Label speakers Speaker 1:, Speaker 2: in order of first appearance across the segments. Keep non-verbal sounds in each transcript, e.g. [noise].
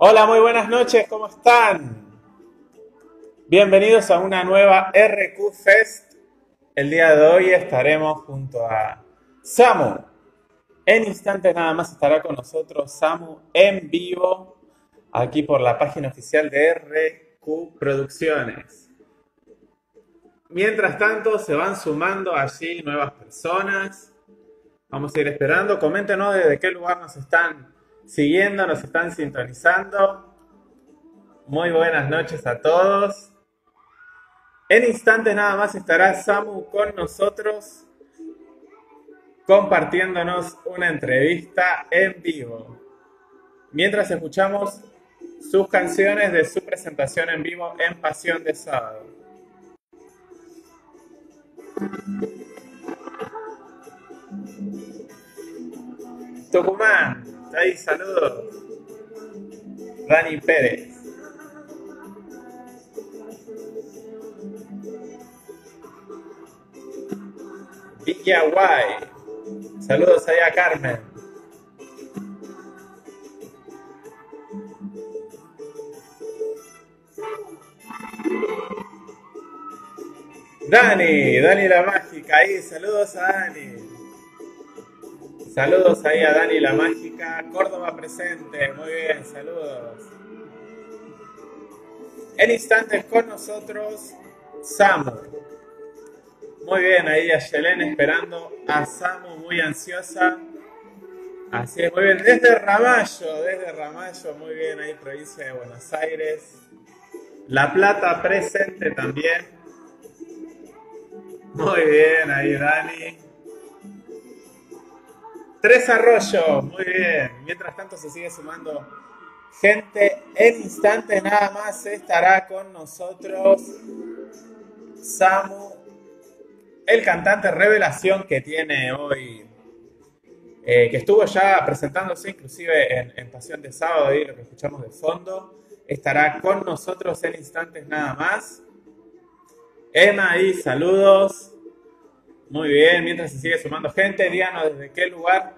Speaker 1: Hola, muy buenas noches, ¿cómo están? Bienvenidos a una nueva RQ Fest. El día de hoy estaremos junto a Samu. En instantes nada más estará con nosotros Samu en vivo, aquí por la página oficial de RQ Producciones. Mientras tanto, se van sumando allí nuevas personas. Vamos a ir esperando. Coméntenos desde qué lugar nos están siguiendo, nos están sintonizando. Muy buenas noches a todos. En instantes nada más estará Samu con nosotros compartiéndonos una entrevista en vivo. Mientras escuchamos sus canciones de su presentación en vivo en Pasión de Sábado. Tucumán, ahí saludos. Dani Pérez. Guay. Saludos allá a Carmen. Dani, Dani la mágica, ahí, saludos a Dani. Saludos ahí a Dani la mágica, Córdoba presente, muy bien, saludos. En instantes con nosotros, Samu. Muy bien, ahí a Yelén esperando a Samu, muy ansiosa. Así es, muy bien, desde Ramallo, desde Ramallo, muy bien, ahí provincia de Buenos Aires. La Plata presente también. Muy bien, ahí Dani. Tres Arroyos, muy bien. Mientras tanto se sigue sumando gente. En instantes nada más estará con nosotros Samu, el cantante revelación que tiene hoy, eh, que estuvo ya presentándose inclusive en, en Pasión de Sábado, y lo que escuchamos de fondo, estará con nosotros en instantes nada más. Emma y saludos. Muy bien, mientras se sigue sumando gente, díganos desde qué lugar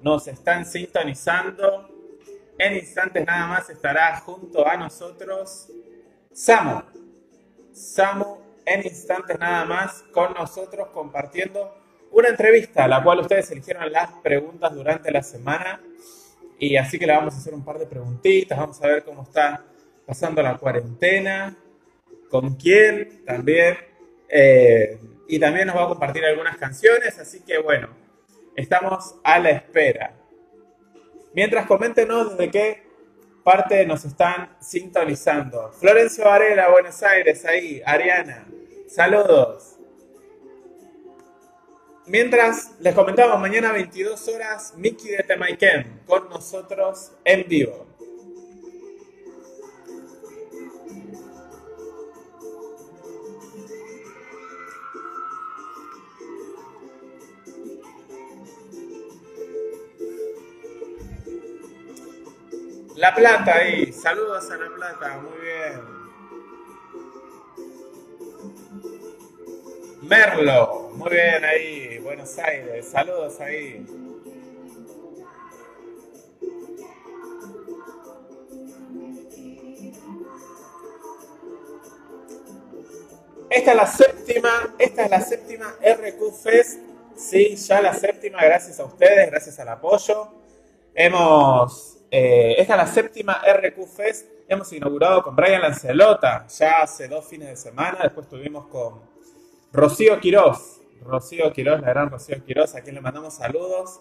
Speaker 1: nos están sintonizando. En instantes nada más estará junto a nosotros Samu. Samu en instantes nada más con nosotros compartiendo una entrevista, la cual ustedes eligieron las preguntas durante la semana. Y así que le vamos a hacer un par de preguntitas, vamos a ver cómo está pasando la cuarentena, con quién también. Eh, y también nos va a compartir algunas canciones, así que bueno, estamos a la espera. Mientras coméntenos desde qué parte nos están sintonizando. Florencio Varela, Buenos Aires, ahí, Ariana, saludos. Mientras les comentamos, mañana 22 horas, Miki de Temaiken con nosotros en vivo. La Plata ahí, saludos a La Plata, muy bien. Merlo, muy bien ahí, Buenos Aires, saludos ahí. Esta es la séptima, esta es la séptima RQ Fest, sí, ya la séptima, gracias a ustedes, gracias al apoyo. Hemos eh, esta es la séptima RQ Fest. Hemos inaugurado con Brian Lancelota ya hace dos fines de semana. Después estuvimos con Rocío Quirós. Rocío Quirós, la gran Rocío Quirós, a quien le mandamos saludos.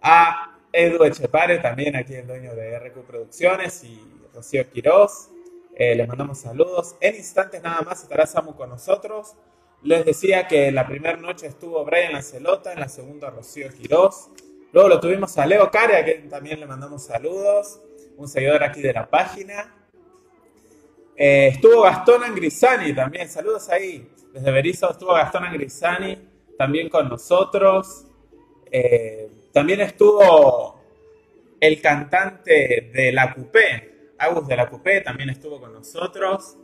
Speaker 1: A Edu Echepare, también aquí el dueño de RQ Producciones, y Rocío Quirós. Eh, les mandamos saludos. En instantes nada más estará Samu con nosotros. Les decía que la primera noche estuvo Brian Lancelota, en la segunda Rocío Quirós. Luego lo tuvimos a Leo Care, a quien también le mandamos saludos, un seguidor aquí de la página. Eh, estuvo Gastón Angrisani también, saludos ahí. Desde Berizo estuvo Gastón Angrisani también con nosotros. Eh, también estuvo el cantante de La Coupé, Agus de La Coupé, también estuvo con nosotros.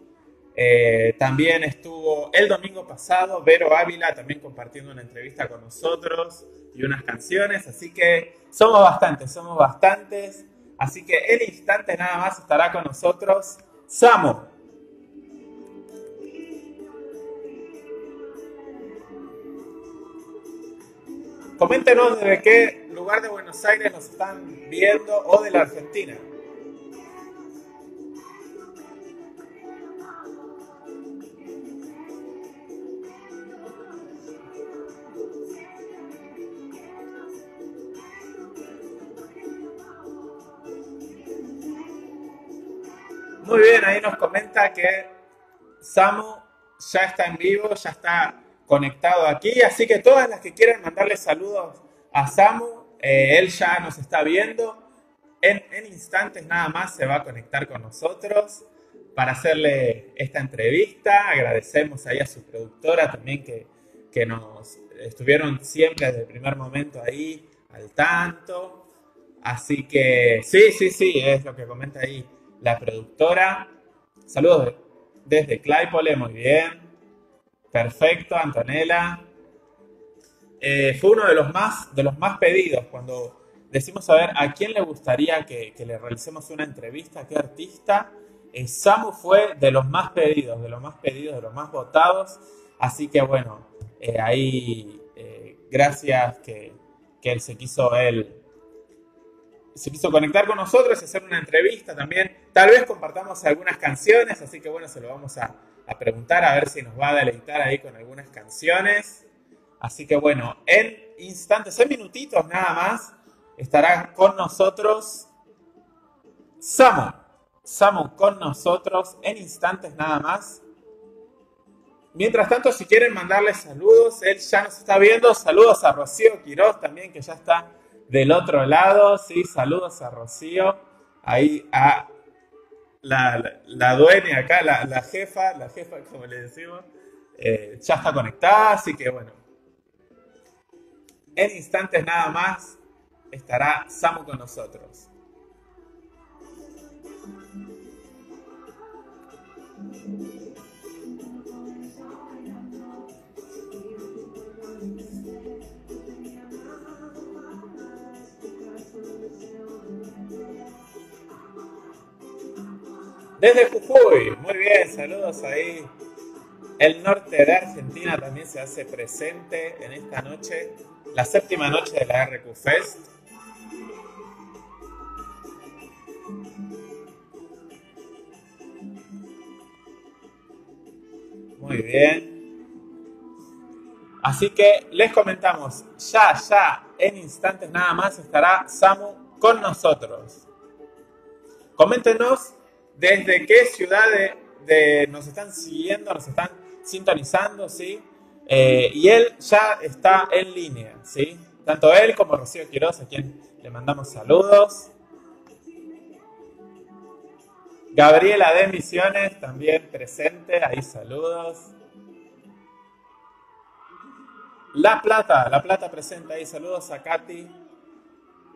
Speaker 1: Eh, también estuvo el domingo pasado Vero Ávila también compartiendo una entrevista con nosotros y unas canciones, así que somos bastantes, somos bastantes. Así que en instantes nada más estará con nosotros Samu. Coméntenos desde qué lugar de Buenos Aires nos están viendo o de la Argentina. Que Samu ya está en vivo, ya está conectado aquí, así que todas las que quieran mandarle saludos a Samu, eh, él ya nos está viendo. En, instantes nada más se va a conectar con nosotros para hacerle esta entrevista. Agradecemos ahí a su productora también que, que nos estuvieron siempre desde el primer momento ahí al tanto. Así que sí, sí, sí, es lo que comenta ahí la productora. Saludos desde Claypole, muy bien. Perfecto, Antonella. Eh, fue uno de los, más, de los más pedidos cuando decimos a ver a quién le gustaría que, le realicemos una entrevista, a qué artista. Eh, Samu fue de los más pedidos, de los más pedidos, de los más votados. Así que bueno, eh, ahí gracias que, que, él se quiso él se quiso conectar con nosotros, hacer una entrevista también. Tal vez compartamos algunas canciones, así que bueno, se lo vamos a, preguntar a ver si nos va a deleitar ahí con algunas canciones. Así que bueno, en instantes, en minutitos nada más, estará con nosotros Samu. Samu con nosotros en instantes nada más. Mientras tanto, si quieren mandarle saludos, él ya nos está viendo. Saludos a Rocío Quiroz también, que ya está del otro lado, sí, saludos a Rocío, ahí a la, dueña acá, la, jefa, la jefa, como le decimos, eh, ya está conectada, así que bueno. En instantes nada más estará Samu con nosotros. Desde Jujuy, muy bien, saludos ahí. El norte de Argentina también se hace presente en esta noche, la séptima noche de la RQ Fest. Muy bien. Así que les comentamos, ya, ya, en instantes nada más estará Samu con nosotros. Coméntenos desde qué ciudad nos están siguiendo, nos están sintonizando, ¿sí? Eh, y él ya está en línea, ¿sí? Tanto él como Rocío Quiroz, a quien le mandamos saludos. Gabriela de Misiones, también presente, ahí saludos. La Plata, La Plata presente ahí, saludos a Katy.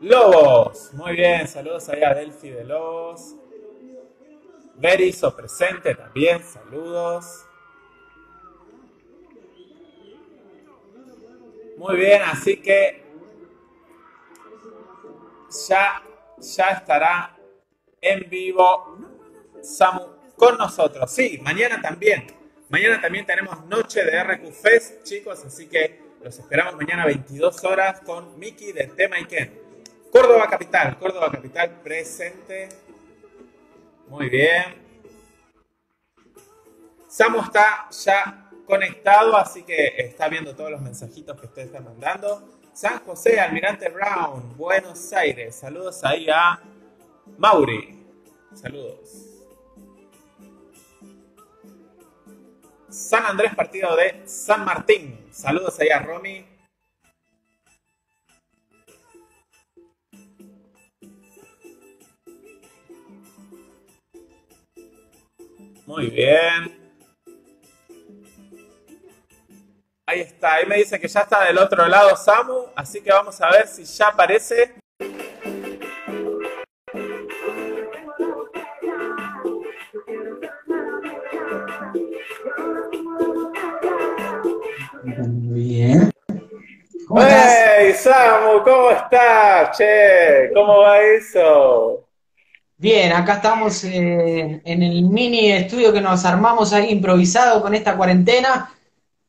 Speaker 1: Lobos, muy bien, saludos ahí a Delphi de Lobos. Berizo presente también, saludos. Muy bien, así que ya, ya estará en vivo Samu con nosotros. Sí, mañana también. Mañana también tenemos noche de RQ Fest, chicos, así que los esperamos mañana 22 horas con Miki de Tema y Ken. Córdoba Capital, Córdoba Capital presente. Muy bien. Samu está ya conectado, así que está viendo todos los mensajitos que ustedes están mandando. San José, Almirante Brown, Buenos Aires. Saludos ahí a Mauri. Saludos. San Andrés, partido de San Martín. Saludos ahí a Romy. Muy bien. Ahí está, ahí me dice que ya está del otro lado Samu, así que vamos a ver si ya aparece.
Speaker 2: Muy bien.
Speaker 1: ¿Cómo ¡Hey, Samu! ¿Cómo estás? Che, ¿cómo va eso?
Speaker 2: Bien, acá estamos eh, en el mini estudio que nos armamos ahí improvisado con esta cuarentena,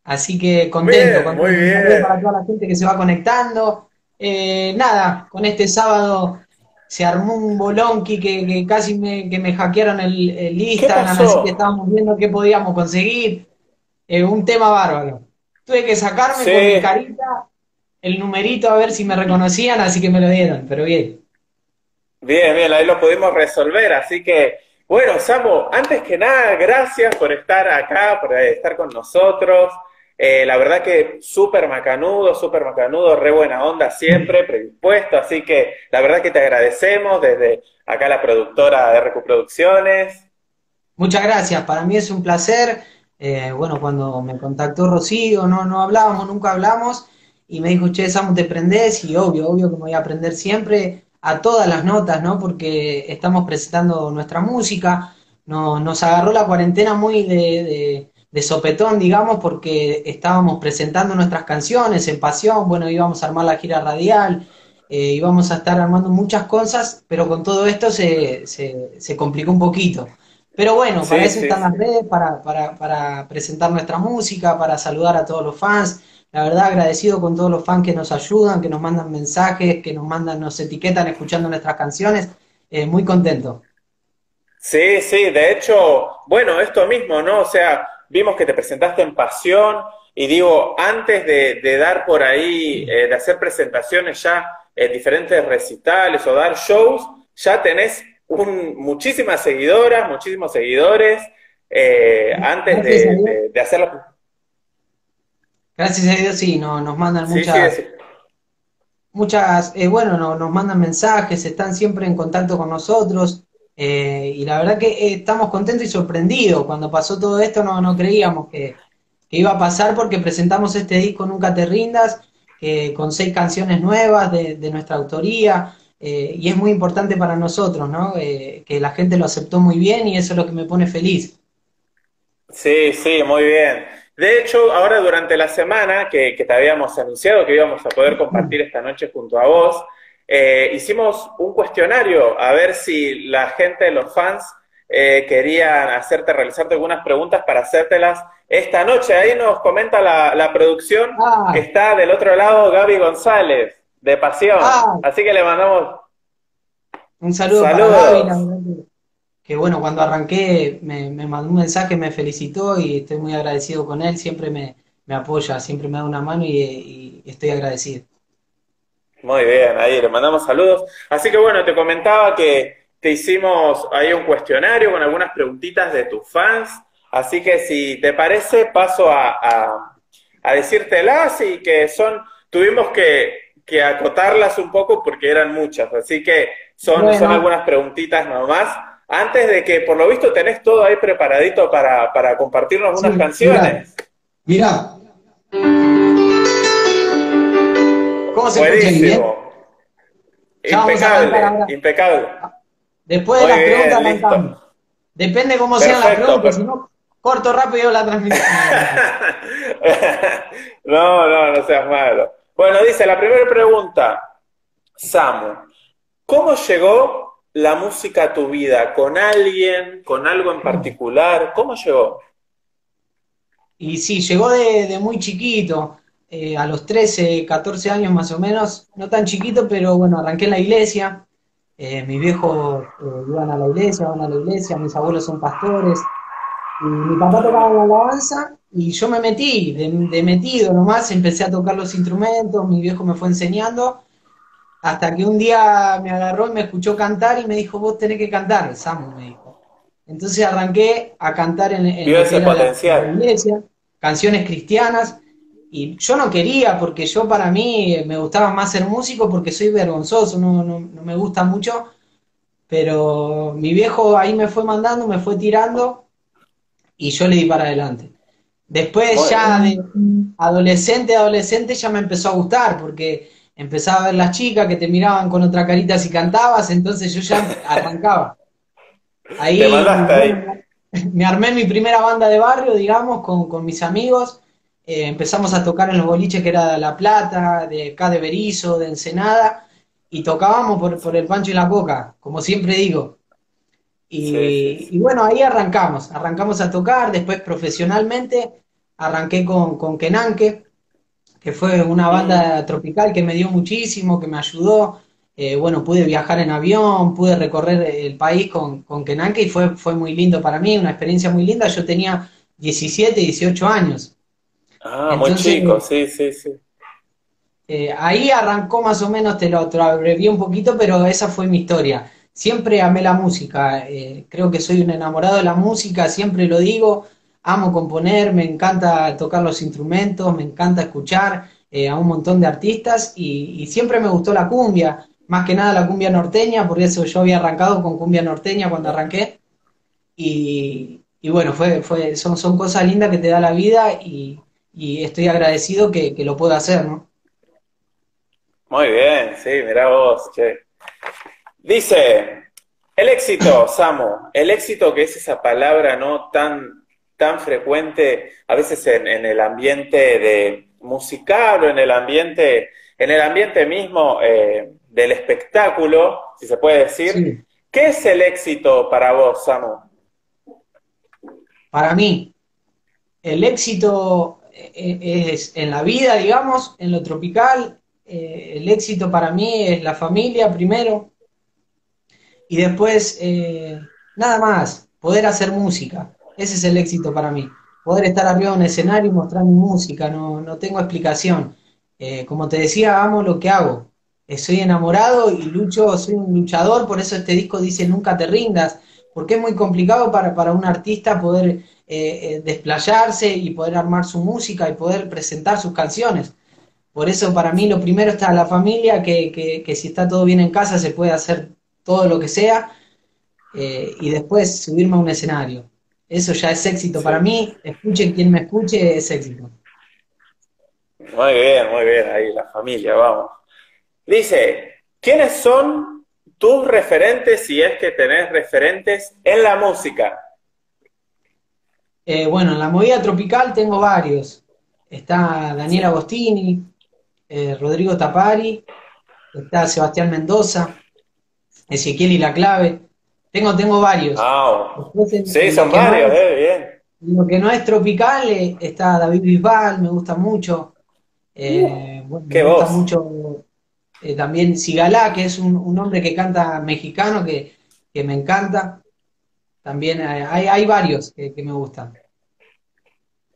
Speaker 2: así que contento, contento.
Speaker 1: Muy bien.
Speaker 2: para toda la gente que se va conectando. Eh, nada, con este sábado se armó un bolonqui que, que casi me, que me hackearon el, el Instagram, así que estábamos viendo qué podíamos conseguir. Eh, un tema bárbaro. Tuve que sacarme con mi carita el numerito a ver si me reconocían, así que me lo dieron, pero bien.
Speaker 1: Bien, bien, ahí lo pudimos resolver, así que, bueno, Samu, antes que nada, gracias por estar acá, por estar con nosotros. Eh, la verdad que súper macanudo, súper macanudo, re buena onda siempre, predispuesto, así que la verdad que te agradecemos desde acá la productora de RQ Producciones.
Speaker 2: Muchas gracias, para mí es un placer. Eh, bueno, cuando me contactó Rocío, no, no hablábamos, nunca hablamos, y me dijo, che, Samu, te prendés, y obvio, obvio que me voy a aprender siempre a todas las notas, ¿no? Porque estamos presentando nuestra música, nos agarró la cuarentena muy de de sopetón, digamos, porque estábamos presentando nuestras canciones en Pasión, bueno, íbamos a armar la gira radial, eh, íbamos a estar armando muchas cosas, pero con todo esto se, se, complicó un poquito. Pero bueno, para eso están las redes, para, para, para presentar nuestra música, para saludar a todos los fans. La verdad, agradecido con todos los fans que nos ayudan, que nos mandan mensajes, que nos mandan, nos etiquetan escuchando nuestras canciones. Eh, muy contento.
Speaker 1: Sí, sí, de hecho, bueno, esto mismo, ¿no? O sea, vimos que te presentaste en Pasión y digo, antes de, dar por ahí, eh, de hacer presentaciones ya en diferentes recitales o dar shows, ya tenés un, muchísimas seguidoras, muchísimos seguidores, eh, antes de, de, hacerlo.
Speaker 2: Gracias a Dios, sí, no, nos mandan muchas... Muchas, eh, bueno, nos mandan mensajes, están siempre en contacto con nosotros. Eh, y la verdad que eh, estamos contentos y sorprendidos. Cuando pasó todo esto no, no creíamos que, iba a pasar porque presentamos este disco Nunca te rindas, con seis canciones nuevas de, nuestra autoría. Eh, y es muy importante para nosotros, ¿no? que la gente lo aceptó muy bien y eso es lo que me pone feliz.
Speaker 1: Sí, sí, muy bien. De hecho, ahora durante la semana que, que te habíamos anunciado que íbamos a poder compartir esta noche junto a vos, eh, hicimos un cuestionario a ver si la gente, los fans, eh, querían hacerte, realizarte algunas preguntas para hacértelas esta noche. Ahí nos comenta la, producción ah. que está del otro lado Gaby González, de Pasión. Ah. Así que le mandamos
Speaker 2: un saludo para Gaby. Que bueno, cuando arranqué me, mandó un mensaje, me felicitó y estoy muy agradecido con él. Siempre me, apoya, siempre me da una mano y estoy agradecido.
Speaker 1: Muy bien, ahí le mandamos saludos. Así que bueno, te comentaba que te hicimos ahí un cuestionario con algunas preguntitas de tus fans. Así que si te parece, paso a, a, decírtelas y que son, tuvimos que, acotarlas un poco porque eran muchas. Así que son, son algunas preguntitas nomás. Antes de que, por lo visto, tenés todo ahí preparadito para, para compartirnos unas canciones.
Speaker 2: Mira.
Speaker 1: ¿Cómo se Buenísimo. Impecable, impecable.
Speaker 2: Después de las preguntas Depende cómo sean las preguntas, si no, corto rápido la transmisión. [laughs]
Speaker 1: no, no, no seas malo. Bueno, dice la primera pregunta, Samu, ¿cómo llegó la música a tu vida? ¿Con alguien? ¿Con algo en particular? ¿Cómo llegó?
Speaker 2: Y sí, llegó de, muy chiquito. Eh, a los 13, 14 años más o menos, no tan chiquito, pero bueno, arranqué en la iglesia. Eh, mis viejos eh, iban a la iglesia, van a la iglesia, mis abuelos son pastores. Y mi papá tocaba la alabanza y yo me metí, de, metido nomás, empecé a tocar los instrumentos, mi viejo me fue enseñando, hasta que un día me agarró y me escuchó cantar y me dijo, vos tenés que cantar, Samu, me dijo. Entonces arranqué a cantar en, en, la iglesia, canciones cristianas, y yo no quería, porque yo para mí me gustaba más ser músico porque soy vergonzoso, no, no, me gusta mucho, pero mi viejo ahí me fue mandando, me fue tirando y yo le di para adelante. Después ya de adolescente, adolescente ya me empezó a gustar porque empezaba a ver las chicas que te miraban con otra carita si cantabas, entonces yo ya arrancaba. Ahí, Me, armé mi primera banda de barrio, digamos, con, con mis amigos. Eh, empezamos a tocar en los boliches que era de La Plata, de acá de Berizo, de Ensenada, y tocábamos por, por el pancho y la coca, como siempre digo. Y, bueno, ahí arrancamos, arrancamos a tocar, después profesionalmente arranqué con, con Kenanke, que fue una banda tropical que me dio muchísimo, que me ayudó. Eh, bueno, pude viajar en avión, pude recorrer el país con, con Kenanke y fue, fue muy lindo para mí, una experiencia muy linda. Yo tenía 17, 18 años.
Speaker 1: Ah, muy chico, sí, sí, sí.
Speaker 2: Eh, ahí arrancó más o menos, te lo, te abrevié un poquito, pero esa fue mi historia. Siempre amé la música, eh, creo que soy un enamorado de la música, siempre lo digo, amo componer, me encanta tocar los instrumentos, me encanta escuchar eh, a un montón de artistas y, siempre me gustó la cumbia, más que nada la cumbia norteña, por eso yo había arrancado con cumbia norteña cuando arranqué y, bueno, fue, fue, son, son cosas lindas que te da la vida y, estoy agradecido que, lo pueda hacer, ¿no?
Speaker 1: Muy bien, sí, mirá vos, che. Dice, el éxito, Samu, el éxito que es esa palabra no tan, tan frecuente a veces en, el ambiente de musical o en el ambiente, en el ambiente mismo eh, del espectáculo, si se puede decir. ¿Qué es el éxito para vos, Samu?
Speaker 2: Para mí, el éxito eh, es en la vida, digamos, en lo tropical, eh, el éxito para mí es la familia primero y después eh, nada más, poder hacer música. Ese es el éxito para mí. Poder estar arriba de un escenario y mostrar mi música, no, no tengo explicación. Eh, como te decía, amo lo que hago. soy enamorado y lucho, soy un luchador, por eso este disco dice nunca te rindas, porque es muy complicado para, para un artista poder desplayarse y poder armar su música y poder presentar sus canciones. Por eso para mí lo primero está la familia, que, que, si está todo bien en casa se puede hacer todo lo que sea, eh, y después subirme a un escenario. Eso ya es éxito para mí, escuche quien me escuche, es éxito.
Speaker 1: Muy bien, muy bien, ahí la familia, vamos. Dice, ¿quiénes son tus referentes, si es que tenés referentes, en la música?
Speaker 2: Eh, bueno, en la movida tropical tengo varios. Está Daniel Agostini, eh, Rodrigo Tapari, está Sebastián Mendoza, Ezequiel y la clave. Tengo, tengo varios.
Speaker 1: sí, son varios, eh, bien.
Speaker 2: Lo que no es tropical eh, está David Bisbal, me gusta mucho.
Speaker 1: Uh, me gusta
Speaker 2: mucho también Sigalá, que es un, hombre que canta mexicano que, me encanta. También hay, hay varios que, me gustan.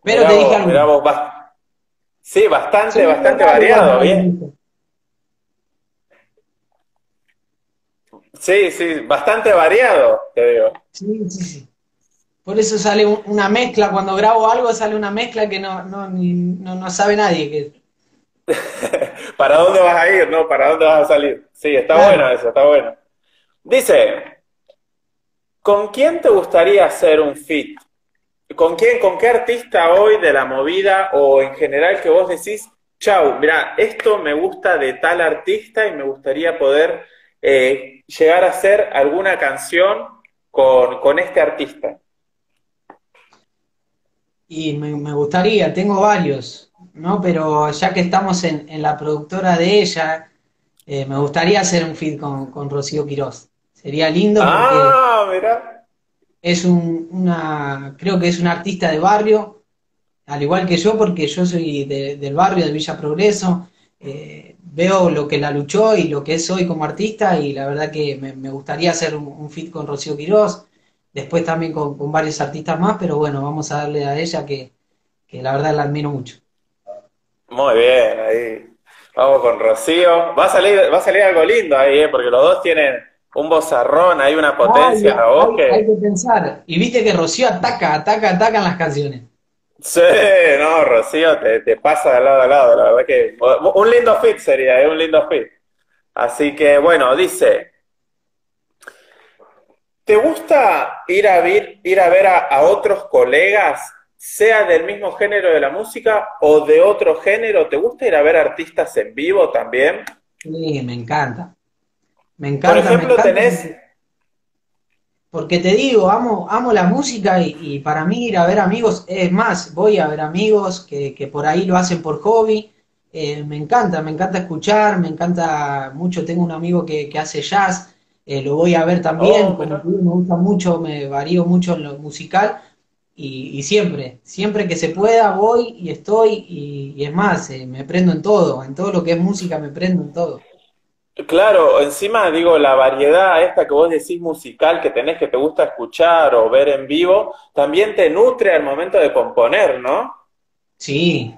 Speaker 1: Pero te dije algo. Sí, bastante, bastante variado, bien. Sí, sí, bastante variado, te digo.
Speaker 2: Sí, sí, sí. Por eso sale una mezcla, cuando grabo algo sale una mezcla que no, no, no, sabe nadie.
Speaker 1: Que... [laughs] ¿Para dónde vas a ir? No, ¿para dónde vas a salir? Sí, está bueno eso, está bueno. Dice, ¿con quién te gustaría hacer un fit? ¿Con quién, con qué artista hoy de la movida o en general que vos decís, chau, mira, esto me gusta de tal artista y me gustaría poder eh, llegar a hacer alguna canción con, este artista?
Speaker 2: Y me, gustaría, tengo varios, ¿no? Pero ya que estamos en, la productora de ella, eh, me gustaría hacer un feed con, con Rocío Quirós. Sería lindo porque...
Speaker 1: Ah, mira
Speaker 2: es un, una, creo que es un artista de barrio, al igual que yo, porque yo soy del barrio de Villa Progreso, eh, veo lo que la luchó y lo que es hoy como artista, y la verdad que me, gustaría hacer un, un, fit con Rocío Quirós, después también con, varios artistas más, pero bueno, vamos a darle a ella que, que la verdad la admiro mucho.
Speaker 1: Muy bien, ahí. Vamos con Rocío. Va a salir, va a salir algo lindo ahí, ¿eh? porque los dos tienen un bozarrón, hay una potencia en la voz
Speaker 2: que... Hay que pensar. Y viste que Rocío ataca, ataca, ataca en las canciones.
Speaker 1: Sí, no, Rocío te, te pasa de lado a lado, la verdad que... Un lindo fit sería, ¿eh? un lindo fit. Así que, bueno, dice... ¿Te gusta ir a ver, ir a, ver a, otros colegas, sea del mismo género de la música o de otro género? ¿Te gusta ir a ver artistas en vivo también?
Speaker 2: Sí, me encanta. Me encanta. Por ejemplo, tenés. Porque te digo, amo, amo la música y, para mí ir a ver amigos, es más, voy a ver amigos que, por ahí lo hacen por hobby. Eh, me encanta, me encanta escuchar, me encanta mucho. Tengo un amigo que, hace jazz, eh, lo voy a ver también, oh, como me gusta mucho, me varío mucho en lo musical, y, siempre, siempre que se pueda voy y estoy, y, es más, eh, me prendo en todo, en todo lo que es música me prendo en todo.
Speaker 1: Claro, encima digo, la variedad esta que vos decís musical que tenés que te gusta escuchar o ver en vivo, también te nutre al momento de componer, ¿no?
Speaker 2: Sí,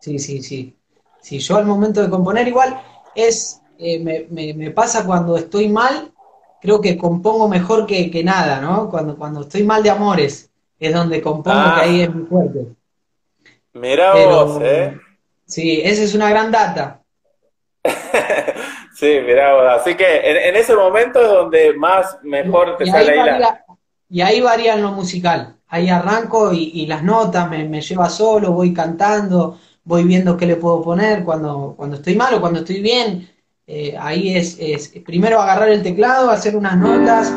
Speaker 2: sí, sí, sí. Sí, yo al momento de componer igual es, eh, me, me, me, pasa cuando estoy mal, creo que compongo mejor que, que, nada, ¿no? Cuando, cuando estoy mal de amores, es donde compongo que ahí es mi fuerte.
Speaker 1: Mira vos, ¿eh?
Speaker 2: Sí, esa es una gran data. [laughs]
Speaker 1: sí, mira vos. Así que en, ese momento es donde más mejor te sale ahí la...
Speaker 2: Y ahí varía en lo musical. Ahí arranco y, y las notas me, me lleva solo, voy cantando, voy viendo qué le puedo poner cuando, cuando estoy mal o cuando estoy bien. Eh, ahí es, es, primero agarrar el teclado, hacer unas notas.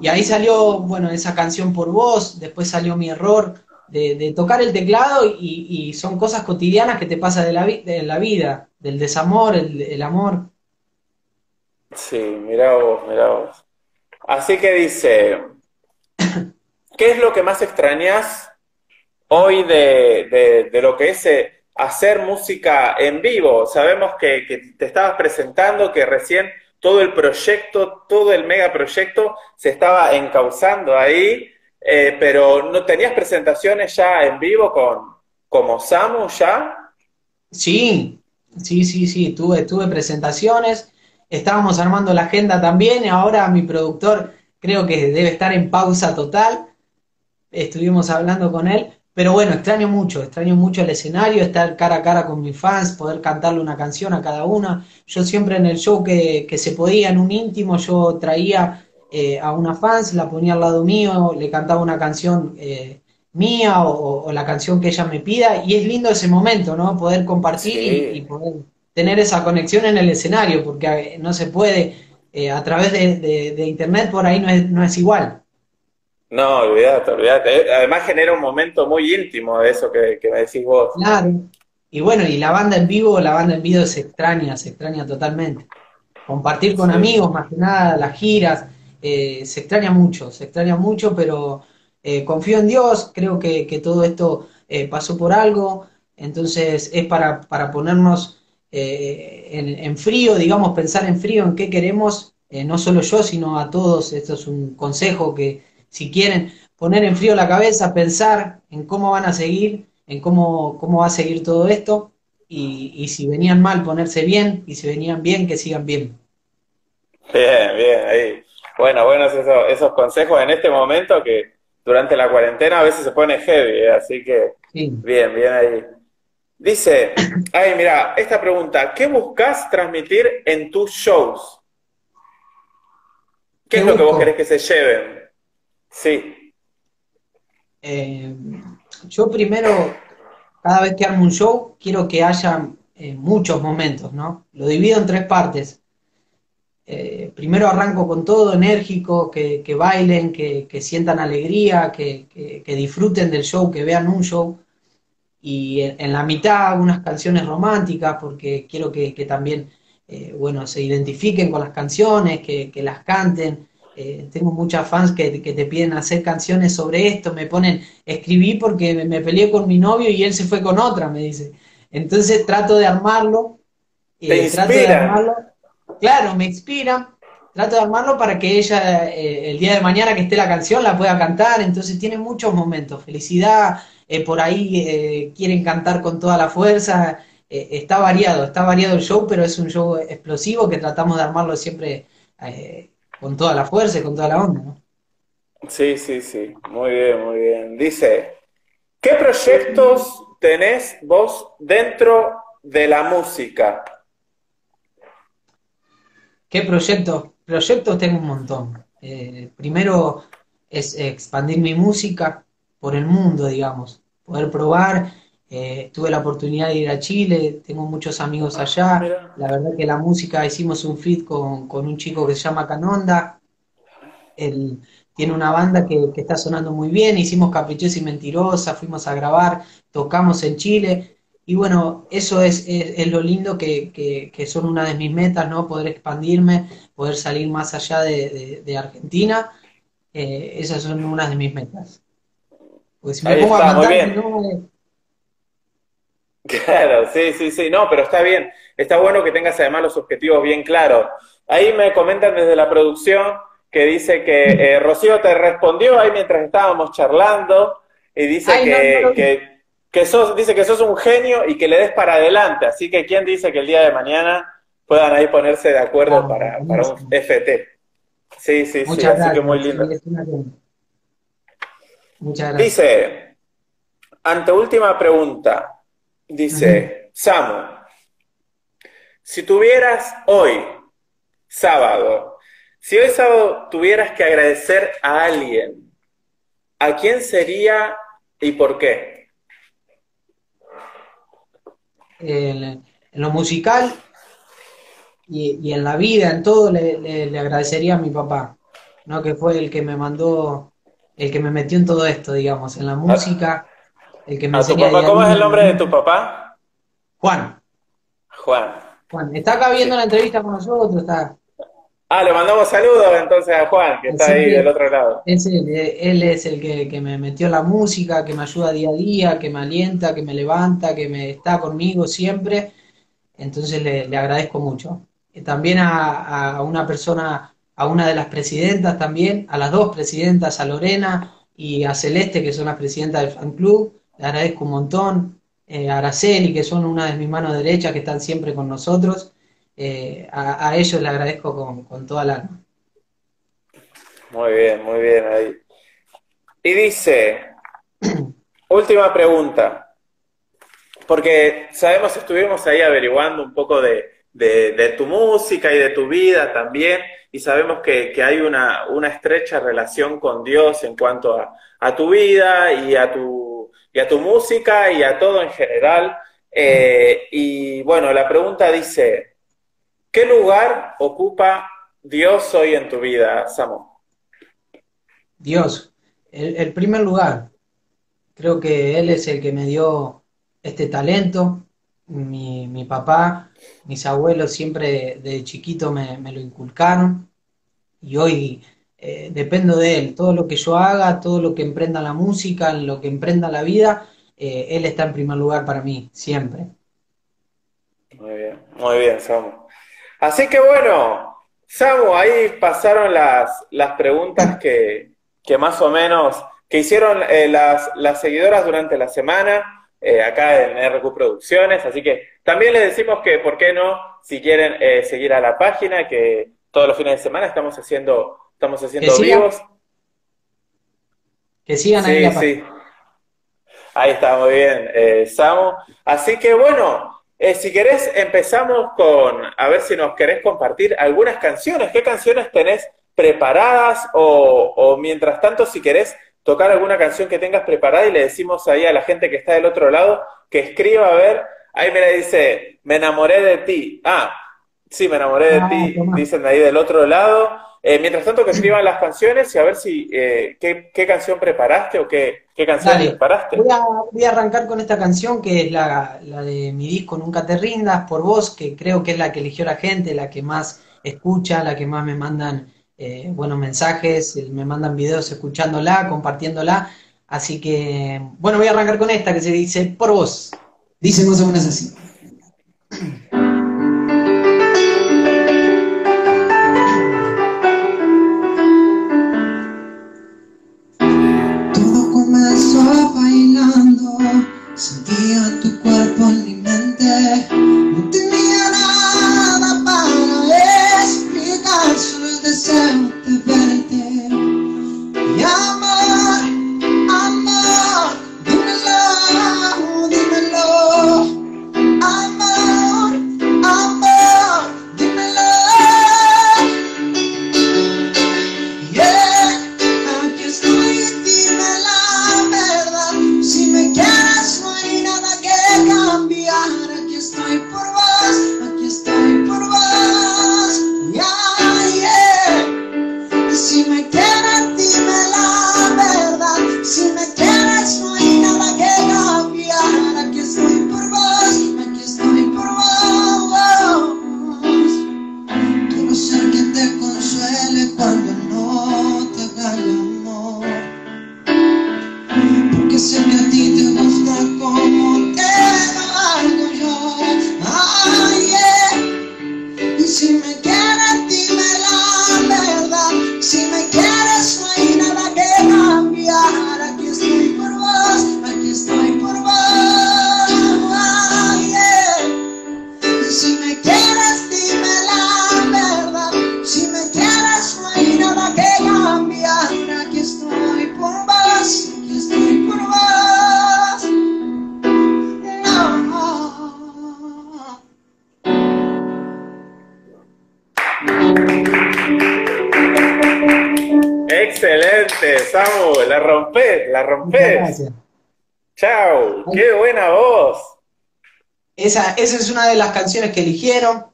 Speaker 2: Y ahí salió, bueno, esa canción por voz, después salió mi error de, tocar el teclado y, son cosas cotidianas que te pasa de la, de la vida, del desamor, el, amor.
Speaker 1: Sí, mira vos, mira vos. Así que dice, [coughs] ¿qué es lo que más extrañas hoy de, de, lo que es eh, hacer música en vivo. Sabemos que, que, te estabas presentando, que recién todo el proyecto, todo el megaproyecto se estaba encauzando ahí, eh, pero ¿no tenías presentaciones ya en vivo con como Samu ya?
Speaker 2: Sí, sí, sí, sí, tuve, tuve presentaciones, estábamos armando la agenda también, ahora mi productor creo que debe estar en pausa total, estuvimos hablando con él, pero bueno, extraño mucho, extraño mucho el escenario, estar cara a cara con mis fans, poder cantarle una canción a cada una. Yo siempre en el show que, se podía, en un íntimo, yo traía eh, a una fans, la ponía al lado mío, le cantaba una canción eh, mía o, la canción que ella me pida, y es lindo ese momento, ¿no? Poder compartir y, poder tener esa conexión en el escenario, porque eh, no se puede, a través de, internet por ahí no es, no es igual.
Speaker 1: No, olvídate, olvídate. Además genera un momento muy íntimo de eso que, me decís vos.
Speaker 2: Claro. Y bueno, y la banda en vivo, la banda en vivo se extraña, se extraña totalmente. Compartir con amigos, más que nada, las giras, eh, se extraña mucho, se extraña mucho, pero eh, confío en Dios, creo que, todo esto eh, pasó por algo, entonces es para, para ponernos en, frío, digamos, pensar en frío en qué queremos, no solo yo, sino a todos, esto es un consejo que si quieren poner en frío la cabeza, pensar en cómo van a seguir, en cómo, cómo va a seguir todo esto, y, si venían mal, ponerse bien, y si venían bien, que sigan bien.
Speaker 1: Bien, bien, ahí. Bueno, buenos esos, esos consejos en este momento que durante la cuarentena a veces se pone heavy, ¿eh? así que bien, bien ahí. Dice, ay, mira, esta pregunta, ¿qué buscas transmitir en tus shows? ¿Qué, es lo que vos querés que se lleven? Sí.
Speaker 2: Eh, yo primero, cada vez que armo un show, quiero que haya eh, muchos momentos, ¿no? Lo divido en tres partes. Eh, primero arranco con todo enérgico, que, bailen, que, sientan alegría, que, disfruten del show, que vean un show. Y en, la mitad unas canciones románticas, porque quiero que, también, bueno, se identifiquen con las canciones, que, las canten. Eh, tengo muchas fans que, te piden hacer canciones sobre esto, me ponen, escribí porque me, peleé con mi novio y él se fue con otra, me dice. Entonces trato de armarlo.
Speaker 1: Eh, trato de armarlo.
Speaker 2: Claro, me inspira. Trato de armarlo para que ella eh, el día de mañana que esté la canción la pueda cantar. Entonces tiene muchos momentos. Felicidad, por ahí quieren cantar con toda la fuerza. está variado, está variado el show, pero es un show explosivo que tratamos de armarlo siempre con toda la fuerza y con toda la onda.
Speaker 1: Sí, sí, sí, muy bien, muy bien. Dice, ¿qué proyectos tenés vos dentro de la música?
Speaker 2: ¿Qué proyectos? Proyectos tengo un montón. Eh, primero es expandir mi música por el mundo, digamos, poder probar eh, tuve la oportunidad de ir a Chile, tengo muchos amigos ah, allá. La verdad que la música hicimos un fit con, un chico que se llama Canonda. Él tiene una banda que, está sonando muy bien. Hicimos Caprichosa y Mentirosa, fuimos a grabar, tocamos en Chile. Y bueno, eso es, es, lo lindo que, que, son una de mis metas, ¿no? Poder expandirme, poder salir más allá de, de, Argentina. Eh, esas son unas de mis metas.
Speaker 1: Pues si me pongo a matar, [laughs] Claro, sí, sí, sí, no, pero está bien. Está bueno que tengas además los objetivos bien claros. Ahí me comentan desde la producción que dice que eh, Rocío te respondió ahí mientras estábamos charlando y dice que, que, sos, dice que sos un genio y que le des para adelante. Así que quién dice que el día de mañana puedan ahí ponerse de acuerdo ah, para, para, un FT. Sí, sí, sí, así que muy lindo. Muchas gracias. Dice, ante última pregunta, dice, Samu, si tuvieras hoy, sábado, si hoy sábado tuvieras que agradecer a alguien, ¿a quién sería y por qué?
Speaker 2: En, lo musical y, en la vida, en todo, le, agradecería a mi papá, ¿no? que fue el que me mandó, el que me metió en todo esto, digamos, en la música, el que me
Speaker 1: ¿Cómo es el nombre de tu papá?
Speaker 2: Juan.
Speaker 1: Juan.
Speaker 2: Juan, está acá viendo la entrevista con nosotros, está.
Speaker 1: Ah, le mandamos saludos entonces a Juan, que está ahí del otro lado.
Speaker 2: Es él, él es el que, me metió la música, que me ayuda día a día, que me alienta, que me levanta, que me está conmigo siempre. Entonces le, agradezco mucho. También a, una persona, a una de las presidentas también, a las dos presidentas, a Lorena y a Celeste, que son las presidentas del fan club, le agradezco un montón. Eh, a Araceli, que son una de mis manos derechas, que están siempre con nosotros eh, a, ellos le agradezco con, toda la alma.
Speaker 1: Muy bien, muy bien ahí. Y dice, [clears throat] última pregunta, porque sabemos, estuvimos ahí averiguando un poco de, tu música y de tu vida también, y sabemos que, hay una, estrecha relación con Dios en cuanto a, tu vida y a tu, y a tu música y a todo en general. Eh, y bueno, la pregunta dice, ¿Qué lugar ocupa Dios hoy en tu vida, Samo?
Speaker 2: Dios, el, primer lugar. Creo que Él es el que me dio este talento. Mi, papá, mis abuelos siempre de, chiquito me, lo inculcaron y hoy eh, dependo de Él. Todo lo que yo haga, todo lo que emprenda la música, lo que emprenda la vida, eh, Él está en primer lugar para mí, siempre.
Speaker 1: Muy bien, muy bien, Samo. Así que bueno, Samu, ahí pasaron las, las preguntas que, que más o menos que hicieron eh, las, las seguidoras durante la semana eh, acá en RQ Producciones, así que también les decimos que, ¿por qué no? Si quieren eh, seguir a la página, que todos los fines de semana estamos haciendo, estamos haciendo vivos.
Speaker 2: Que sigan ahí. sí.
Speaker 1: Ahí está, muy bien, Samu. Así que bueno, eh, si querés, empezamos con, a ver si nos querés compartir algunas canciones. ¿Qué canciones tenés preparadas? O, mientras tanto, si querés tocar alguna canción que tengas preparada y le decimos ahí a la gente que está del otro lado que escriba, a ver, ahí me dice, me enamoré de ti. Ah, sí, me enamoré de ah, ti, dicen ahí del otro lado. Eh, mientras tanto que escriban las canciones y a ver si eh, qué, canción preparaste o qué, qué canción preparaste.
Speaker 2: Voy a, arrancar con esta canción que es la, de mi disco Nunca te rindas por vos, que creo que es la que eligió la gente, la que más escucha, la que más me mandan eh, buenos mensajes, me mandan videos escuchándola, compartiéndola. Así que, bueno, voy a arrancar con esta que se dice por vos. Dice más o menos así.
Speaker 3: Cuando
Speaker 2: Esa, es una de las canciones que eligieron.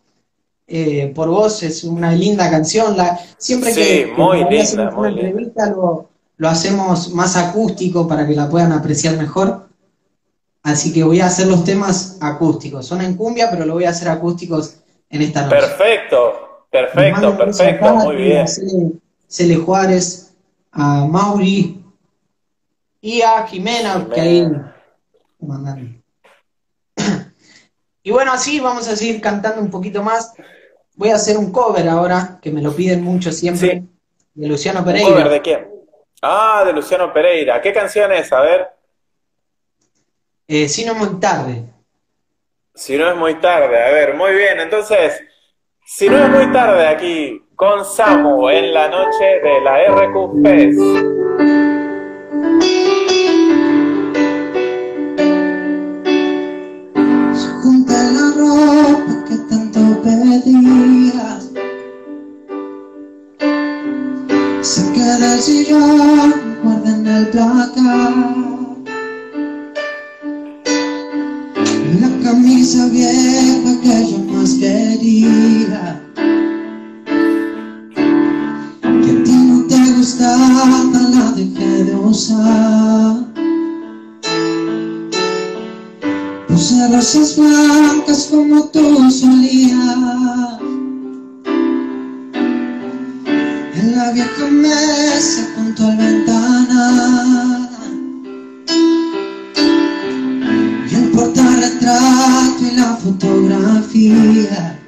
Speaker 2: eh, por vos es una linda canción. La, siempre que,
Speaker 1: Sí,
Speaker 2: que
Speaker 1: muy linda,
Speaker 2: hacemos
Speaker 1: muy
Speaker 2: una
Speaker 1: linda.
Speaker 2: entrevista lo, lo hacemos más acústico para que la puedan apreciar mejor. Así que voy a hacer los temas acústicos. Son en cumbia, pero lo voy a hacer acústicos en esta noche.
Speaker 1: Perfecto, perfecto, perfecto, muy bien.
Speaker 2: Cele, Juárez, a Mauri y a Jimena, que ahí mandan. Y bueno, así vamos a seguir cantando un poquito más. Voy a hacer un cover ahora, que me lo piden mucho siempre,
Speaker 1: Sí.
Speaker 2: de Luciano
Speaker 1: ¿Un cover
Speaker 2: Pereira.
Speaker 1: de quién? Ah, de Luciano Pereira. ¿Qué canción es? A ver,
Speaker 2: Eh, si no muy tarde.
Speaker 1: si no es muy tarde. A ver, muy bien. Entonces, si no es muy tarde aquí con Samu en la noche de la RQ
Speaker 3: pedías. Se queda el sillón, guarda en el placar. La camisa vieja que yo más quería. Que a ti no te gustaba, la dejé de usar. Puse rosas blancas como tú solías. En la vieja mesa junto a la ventana Y el portarretrato y la fotografía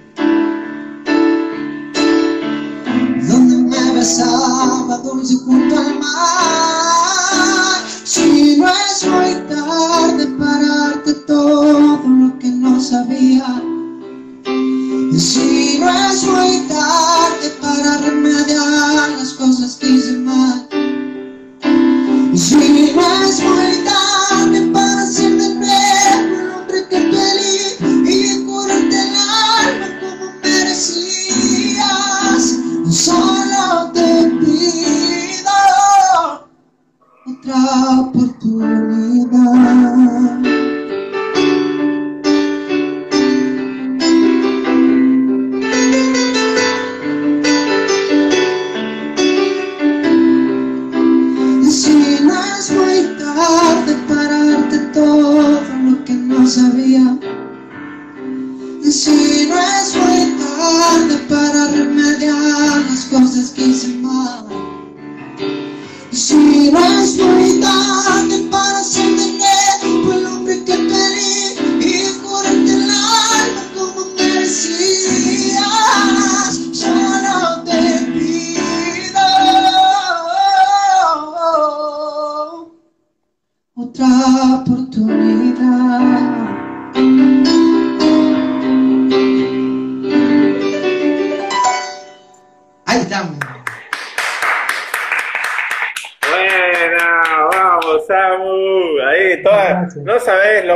Speaker 3: otra oportunidad.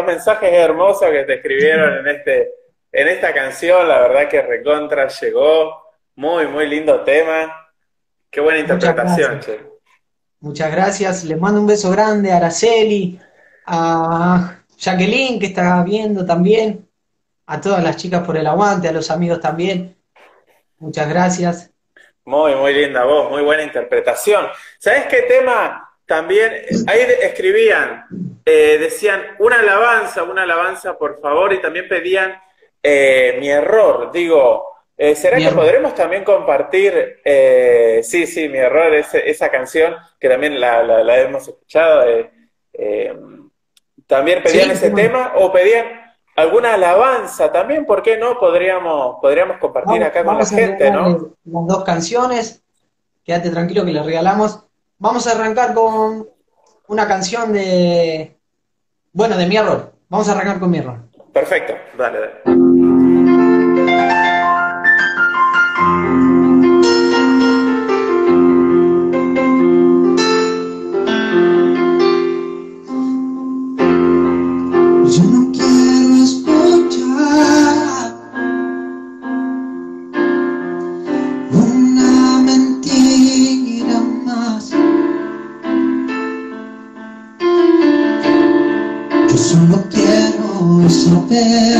Speaker 1: Mensajes hermosos que te escribieron en este, en esta canción, la verdad que recontra llegó. Muy, muy lindo tema. Qué buena
Speaker 2: Muchas
Speaker 1: interpretación,
Speaker 2: gracias.
Speaker 1: che.
Speaker 2: Muchas gracias. Les mando un beso grande a Araceli, a Jacqueline, que está viendo también, a todas las chicas por el aguante, a los amigos también. Muchas gracias.
Speaker 1: Muy, muy linda voz, muy buena interpretación. ¿Sabés qué tema? También, ahí escribían, eh, decían una alabanza, una alabanza, por favor, y también pedían eh, mi error. Digo, Eh, ¿Será
Speaker 2: Mi
Speaker 1: que
Speaker 2: error.
Speaker 1: podremos también compartir, eh, sí, sí, mi error, ese- esa canción que también la, la- la hemos escuchado? eh, ¿También pedían
Speaker 2: Sí,
Speaker 1: ese
Speaker 2: bueno.
Speaker 1: tema o pedían alguna alabanza también? ¿Por qué no? Podríamos, podríamos compartir
Speaker 2: Vamos,
Speaker 1: acá con la gente, ¿no?
Speaker 2: las dos canciones. Quédate tranquilo que le regalamos. Vamos a arrancar con una canción de, bueno, de mi error. Vamos a arrancar con mi error.
Speaker 1: Perfecto, dale, dale.
Speaker 3: Quiero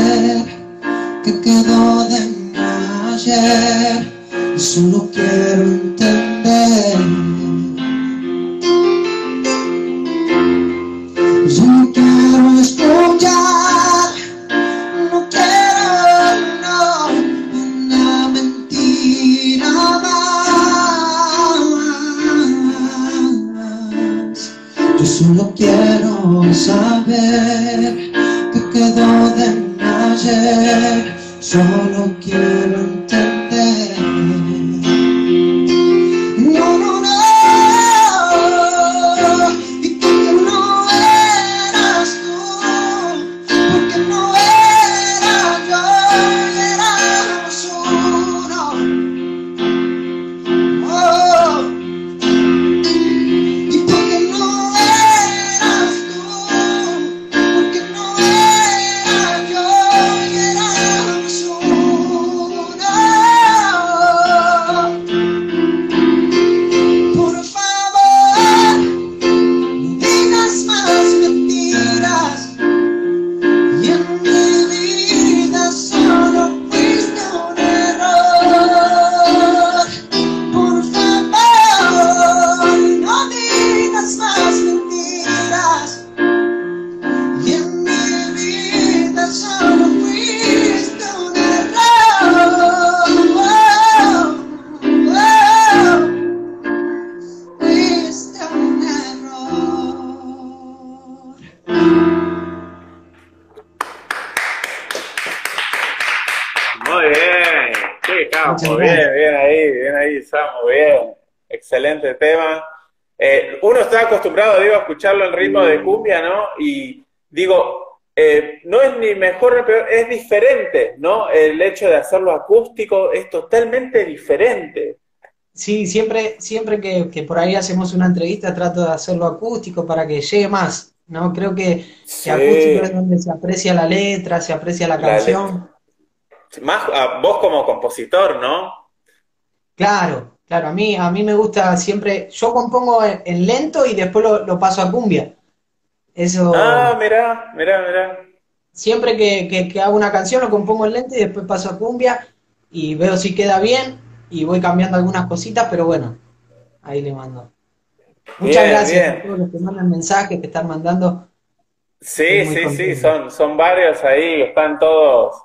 Speaker 1: escucharlo en ritmo de cumbia, ¿no? Y digo, eh, no es ni mejor ni peor, es diferente, ¿no? El hecho de hacerlo acústico es totalmente diferente.
Speaker 2: Sí, siempre, siempre que, que por ahí hacemos una entrevista trato de hacerlo acústico para que llegue más, ¿no? Creo que, acústico es donde se aprecia la letra, se aprecia la
Speaker 1: La
Speaker 2: canción.
Speaker 1: Más a vos como compositor, ¿no?
Speaker 2: Claro, claro, a mí, a mí me gusta siempre, yo compongo en, en lento y después lo, lo paso a cumbia. Eso,
Speaker 1: Ah, mirá, mirá, mirá.
Speaker 2: siempre que, que- que hago una canción lo compongo en lento y después paso a cumbia y veo si queda bien y voy cambiando algunas cositas, pero bueno, ahí le mando. Muchas
Speaker 1: Bien,
Speaker 2: gracias
Speaker 1: bien.
Speaker 2: a todos los que mandan mensajes, que están mandando.
Speaker 1: Sí, sí, sí, son, son varios ahí, están todos,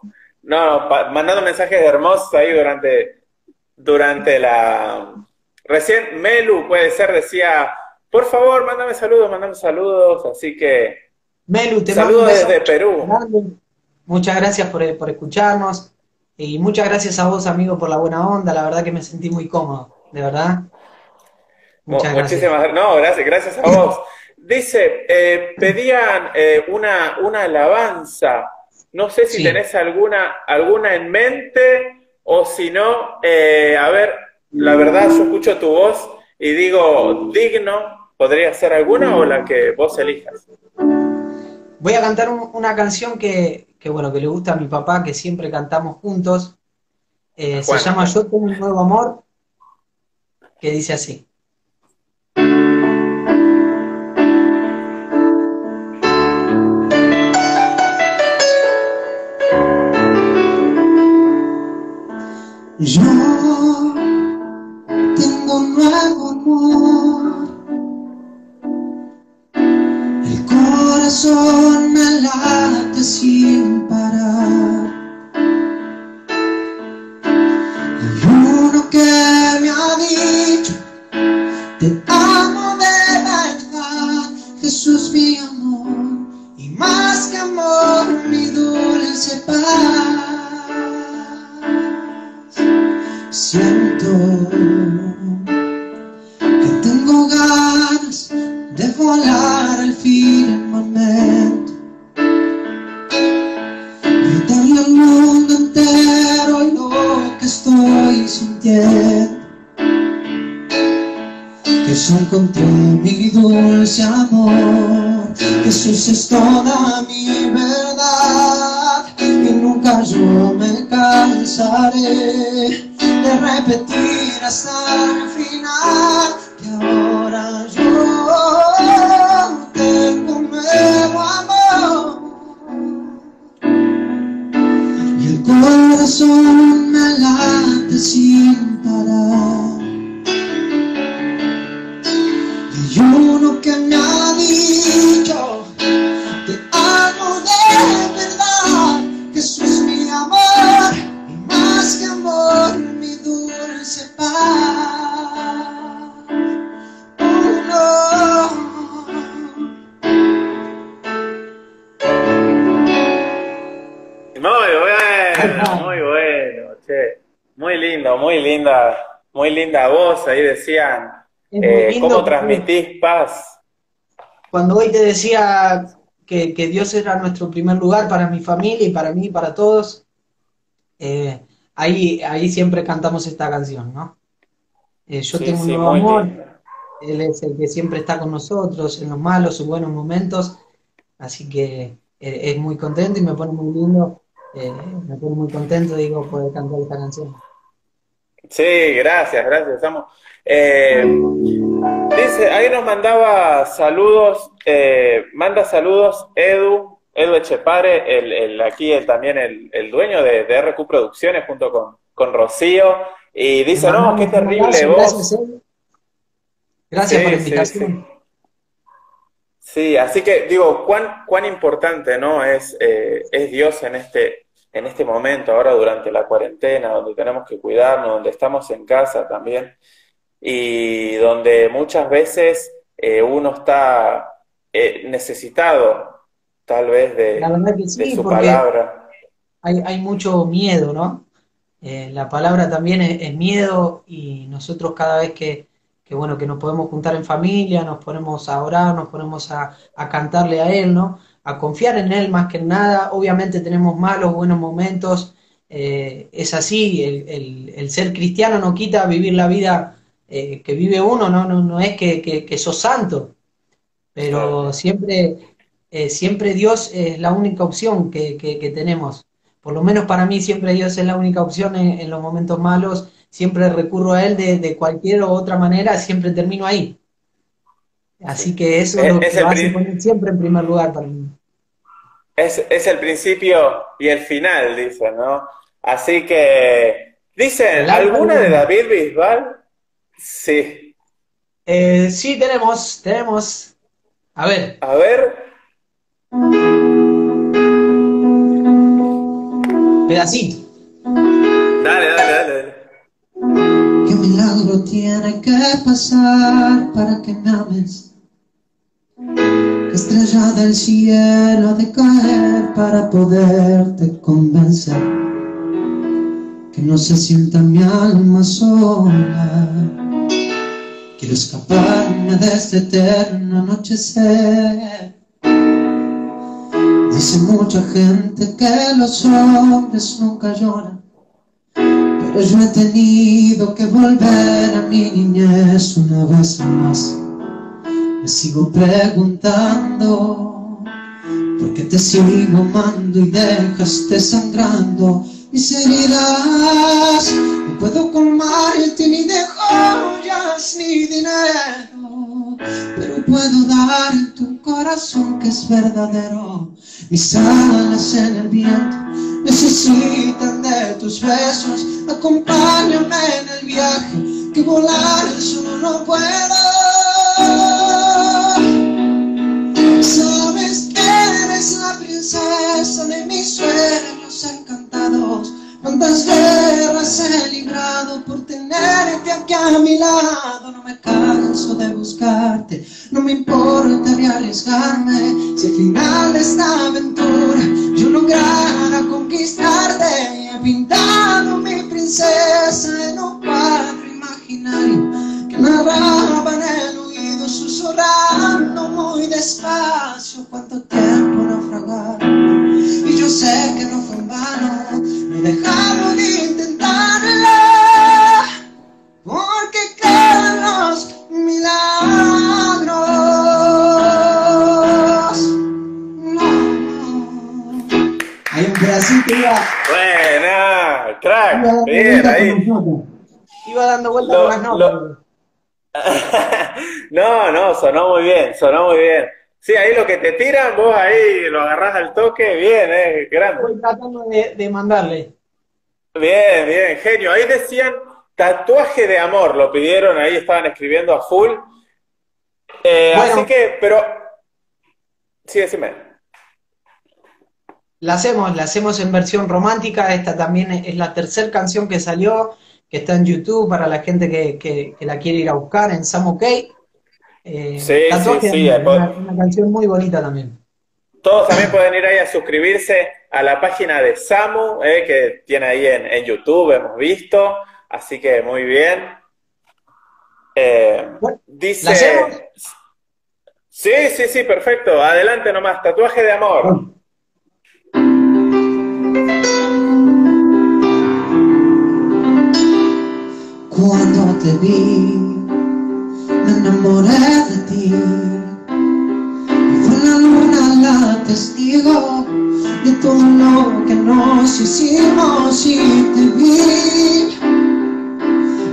Speaker 1: no, mandando mensajes hermosos ahí durante, durante la... Recién Melu, puede ser, decía, por favor, mándame saludos, mándame saludos, así que
Speaker 2: Melu, te
Speaker 1: saludos desde Perú.
Speaker 2: Muchas gracias por, por escucharnos y muchas gracias a vos, amigo, por la buena onda. La verdad que me sentí muy cómodo, de verdad.
Speaker 1: Mu-
Speaker 2: Muchas gracias.
Speaker 1: Muchísimas no, gracias, gracias a vos. [laughs] Dice, eh, pedían eh, una, una alabanza. No sé si
Speaker 2: Sí.
Speaker 1: tenés alguna, alguna en mente o si no, eh, a ver, la verdad yo escucho tu voz y digo, digno, podría ser alguna o la que vos elijas.
Speaker 2: Voy a cantar un- una canción que, que, bueno, que le gusta a mi papá, que siempre cantamos juntos. Eh, se llama Yo tengo un nuevo amor, que dice así.
Speaker 3: Yo
Speaker 1: ¿cómo transmitís paz?
Speaker 2: Cuando hoy te decía que, que Dios era nuestro primer lugar para mi familia y para mí y para todos, eh, ahí, ahí siempre cantamos esta canción, ¿no? Eh, yo
Speaker 1: Sí,
Speaker 2: tengo un
Speaker 1: sí,
Speaker 2: nuevo amor. Él es el que siempre está con nosotros en los malos y buenos momentos, así que eh, es muy contento y me pone muy lindo, me pone muy contento, digo, poder cantar esta canción.
Speaker 1: Sí, gracias, gracias, Samu. Eh, dice, ahí nos mandaba saludos, eh, manda saludos Edu, Edu Echepare, el, el, aquí el, también el, el dueño de, de RQ Producciones junto con, con Rocío, y dice, no, qué terrible
Speaker 2: abrazo,
Speaker 1: voz.
Speaker 2: Gracias. Gracias
Speaker 1: Sí,
Speaker 2: por la
Speaker 1: sí,
Speaker 2: invitación.
Speaker 1: Sí, así que digo, cuán, cuán importante, ¿no? Es, eh, es Dios en este, en este momento, ahora durante la cuarentena, donde tenemos que cuidarnos, donde estamos en casa también, y donde muchas veces eh, uno está eh, necesitado, tal vez, de,
Speaker 2: La verdad que
Speaker 1: de
Speaker 2: sí,
Speaker 1: su palabra.
Speaker 2: hay, hay mucho miedo, ¿no? Eh, la palabra también es, es miedo y nosotros cada vez que, que, bueno, que nos podemos juntar en familia, nos ponemos a orar, nos ponemos a, a cantarle a Él, ¿no? A confiar en Él más que en nada. Obviamente tenemos malos, buenos momentos, eh, es así, el, el- el ser cristiano no quita vivir la vida eh, que vive uno, no, no, no es que, que, que sos santo, pero
Speaker 1: Claro.
Speaker 2: siempre, eh, siempre Dios es la única opción que, que- tenemos. Por lo menos para mí siempre Dios es la única opción en, en los momentos malos, siempre recurro a Él de, de cualquier otra manera, siempre termino ahí. Así que eso es lo
Speaker 1: es
Speaker 2: que lo hace poner siempre en primer lugar para mí.
Speaker 1: es, es el principio y el final, dicen, ¿no? Así que, dicen, ¿alguna de. David Bisbal? Sí.
Speaker 2: Eh, sí, tenemos, tenemos. A ver,
Speaker 1: A ver,
Speaker 2: pedacito.
Speaker 1: dale, dale, dale, dale.
Speaker 3: ¿Qué milagro tiene que pasar para que me ames? ¿Qué estrella del cielo ha de caer para poderte convencer? Que no se sienta mi alma sola. Quiero escaparme de este eterno anochecer. Dice mucha gente que los hombres nunca lloran. Pero yo he tenido que volver a mi niñez una vez más. Me sigo preguntando por qué te sigo amando y dejaste sangrando mis heridas. No puedo colmarte ni de joyas ni dinero, pero puedo dar tu corazón que es verdadero. Mis alas en el viento necesitan de tus besos. Acompáñame en el viaje, que volar solo no puedo. princesa de mis sueños encantados. Cuántas guerras he librado por tenerte aquí a mi lado. No me canso de buscarte, no me importaría arriesgarme. Si al final de esta aventura yo lograra conquistarte, he pintado mi princesa en un cuadro imaginario que narraba en el oído susurrando muy despacio cuánto
Speaker 1: Lo- lo- [laughs] No, no, sonó muy bien, sonó muy bien. Sí, ahí lo que te tiran, vos ahí lo agarrás al toque, bien, eh, grande.
Speaker 2: Estoy tratando de, de mandarle.
Speaker 1: Bien, bien, genio. Ahí decían tatuaje de amor, lo pidieron, ahí estaban escribiendo a full. Eh,
Speaker 2: Bueno.
Speaker 1: así que, pero, sí, decime.
Speaker 2: La hacemos, la hacemos en versión romántica. Esta también es la tercera canción que salió, que está en YouTube para la gente que, que- que la quiere ir a buscar en Sam OK. Eh,
Speaker 1: Sí, sí, sí, eh,
Speaker 2: una, una canción muy bonita también.
Speaker 1: Todos también pueden ir ahí a suscribirse a la página de Samu, eh, que tiene ahí en, en YouTube, hemos visto. Así que muy bien. Eh,
Speaker 2: Bueno,
Speaker 1: dice. Sí, sí, sí, perfecto. Adelante nomás. Tatuaje de amor.
Speaker 3: Cuando te vi, me enamoré de ti. Fue la luna la testigo de todo lo que nos hicimos y te vi.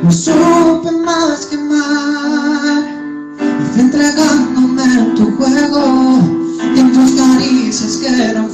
Speaker 3: No supe más que amar. Y fui entregándome en tu juego y en tus caricias que eran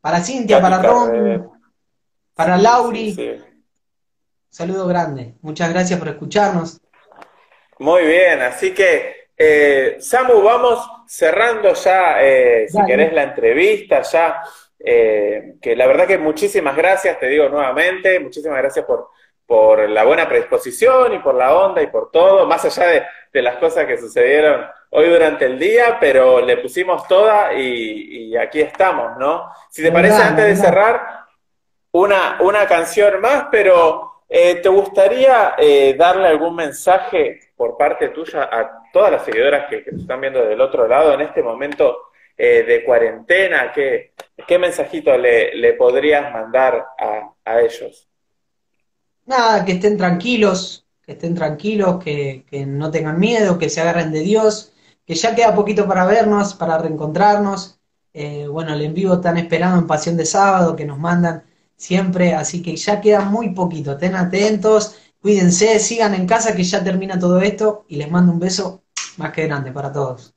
Speaker 2: Para Cintia, para Ron, para Lauri.
Speaker 1: Sí, sí.
Speaker 2: Saludo grande. Muchas gracias por escucharnos.
Speaker 1: Muy bien, así que eh, Samu, vamos cerrando ya, eh, si querés, la entrevista ya. eh, que la verdad que muchísimas gracias, te digo nuevamente, muchísimas gracias por, por la buena predisposición y por la onda y por todo, más allá de, de las cosas que sucedieron hoy durante el día, pero le pusimos toda y, y aquí estamos, ¿no? Si te parece, antes de cerrar, una, una canción más, pero eh, ¿te gustaría eh, darle algún mensaje por parte tuya a todas las seguidoras que, que están viendo del otro lado en este momento eh, de cuarentena? ¿Qué, qué mensajito le, le podrías mandar a, a ellos?
Speaker 2: Nada, que estén tranquilos, que estén tranquilos, que, que no tengan miedo, que se agarren de Dios, que ya queda poquito para vernos, para reencontrarnos. Eh, bueno, el en vivo están esperando en Pasión de Sábado, que nos mandan siempre, así que ya queda muy poquito. Estén atentos, cuídense, sigan en casa, que ya termina todo esto y les mando un beso más que grande para todos.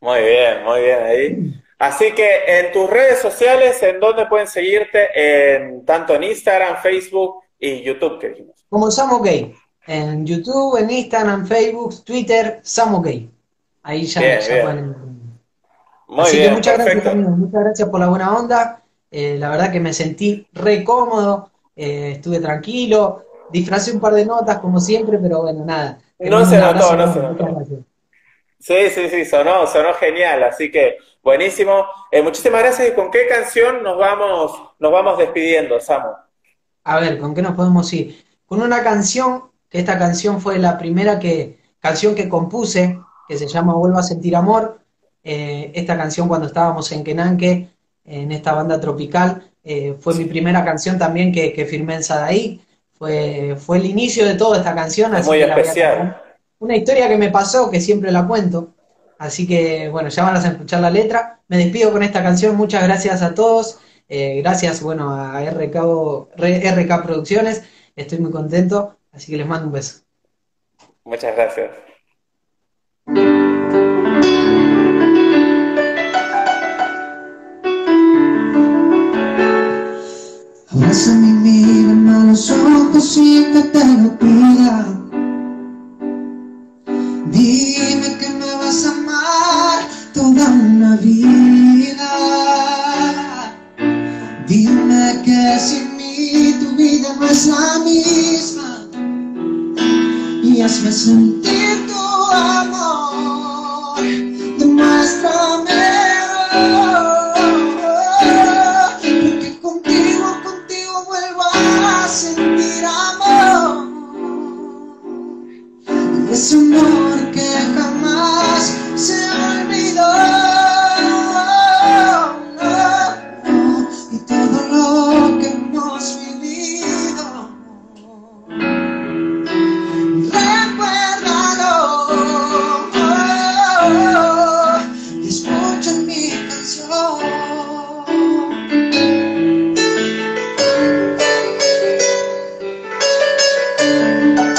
Speaker 1: Muy bien, muy bien ahí. Así que en tus redes sociales, ¿en dónde pueden seguirte? En, tanto en Instagram, Facebook y YouTube, que dijimos.
Speaker 2: Como Sam OK, en YouTube, en Instagram, Facebook, Twitter, Sam OK. Ahí ya,
Speaker 1: Bien,
Speaker 2: ya
Speaker 1: bien.
Speaker 2: pueden
Speaker 1: Muy
Speaker 2: Así
Speaker 1: bien,
Speaker 2: que muchas gracias,
Speaker 1: perfecto.
Speaker 2: amigo, muchas gracias por la buena onda. Eh, la verdad que me sentí re cómodo, eh, estuve tranquilo, disfracé un par de notas como siempre, pero bueno, nada.
Speaker 1: No se notó, no se notó.
Speaker 2: gracias.
Speaker 1: Sí, sí, sí, sonó, sonó genial, así que buenísimo. Eh, muchísimas gracias. ¿Y con qué canción nos vamos, nos vamos despidiendo, Samu?
Speaker 2: A ver, ¿con qué nos podemos ir? Con una canción, que esta canción fue la primera que, canción que compuse, que se llama Vuelvo a sentir amor. Eh, esta canción cuando estábamos en Kenanque, en esta banda tropical, eh, fue mi primera canción también que, que firmé en Sadaí. Fue, fue el inicio de toda esta canción,
Speaker 1: Es
Speaker 2: así
Speaker 1: muy
Speaker 2: que la
Speaker 1: especial.
Speaker 2: cantar. Una historia que me pasó, que siempre la cuento. Así que, bueno, ya van a escuchar la letra. Me despido con esta canción. Muchas gracias a todos. Eh, gracias, bueno, a RK, RK Producciones, estoy muy contento, así que les mando un beso.
Speaker 1: Muchas gracias.
Speaker 3: Abrázame y mírame a los ojos y que te lo pida. Dime que me vas a amar toda una vida. Dime que sin mí tu vida no es la misma. Y hazme sentir Porque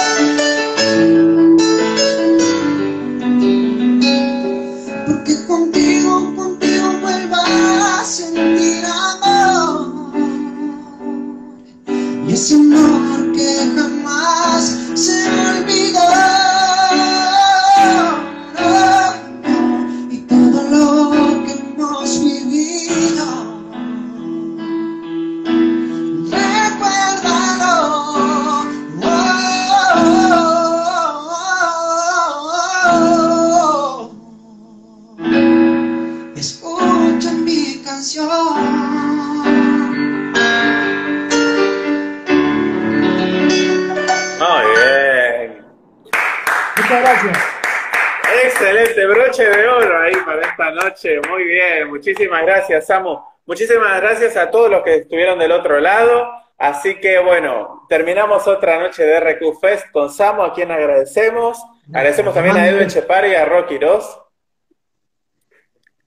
Speaker 1: gracias, Samu. Muchísimas gracias a todos los que estuvieron del otro lado. Así que bueno, terminamos otra noche de RQ Fest con Samu, a quien agradecemos. Agradecemos también a Edwin Chepari y a Rocky Ross.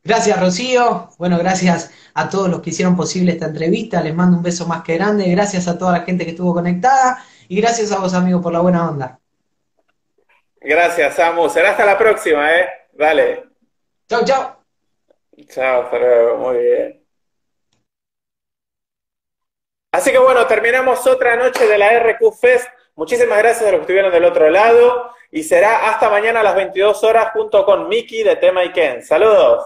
Speaker 2: Gracias, Rocío. Bueno, gracias a todos los que hicieron posible esta entrevista. Les mando un beso más que grande. Gracias a toda la gente que estuvo conectada. Y gracias a vos, amigo, por la buena onda.
Speaker 1: Gracias, Samu. Será hasta la próxima, ¿eh? Dale.
Speaker 2: Chau, chau.
Speaker 1: Chao, hasta luego. Muy bien. Así que bueno, terminamos otra noche de la RQ Fest. Muchísimas gracias a los que estuvieron del otro lado. Y será hasta mañana a las 22 horas junto con Miki de Tema y Ken. Saludos.